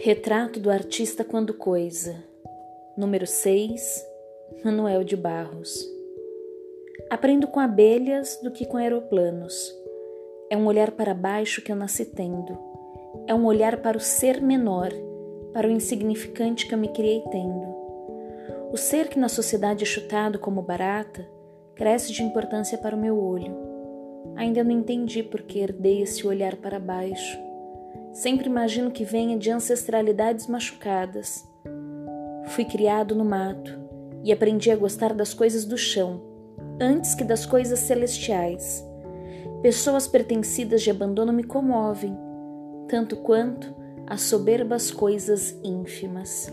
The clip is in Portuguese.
Retrato do artista quando coisa. Número 6. Manuel de Barros. Aprendo com abelhas do que com aeroplanos. É um olhar para baixo que eu nasci tendo. É um olhar para o ser menor, para o insignificante que eu me criei tendo. O ser que na sociedade é chutado como barata cresce de importância para o meu olho. Ainda não entendi por que herdei esse olhar para baixo. Sempre imagino que venha de ancestralidades machucadas. Fui criado no mato e aprendi a gostar das coisas do chão, antes que das coisas celestiais. Pessoas pertencidas de abandono me comovem, tanto quanto as soberbas coisas ínfimas.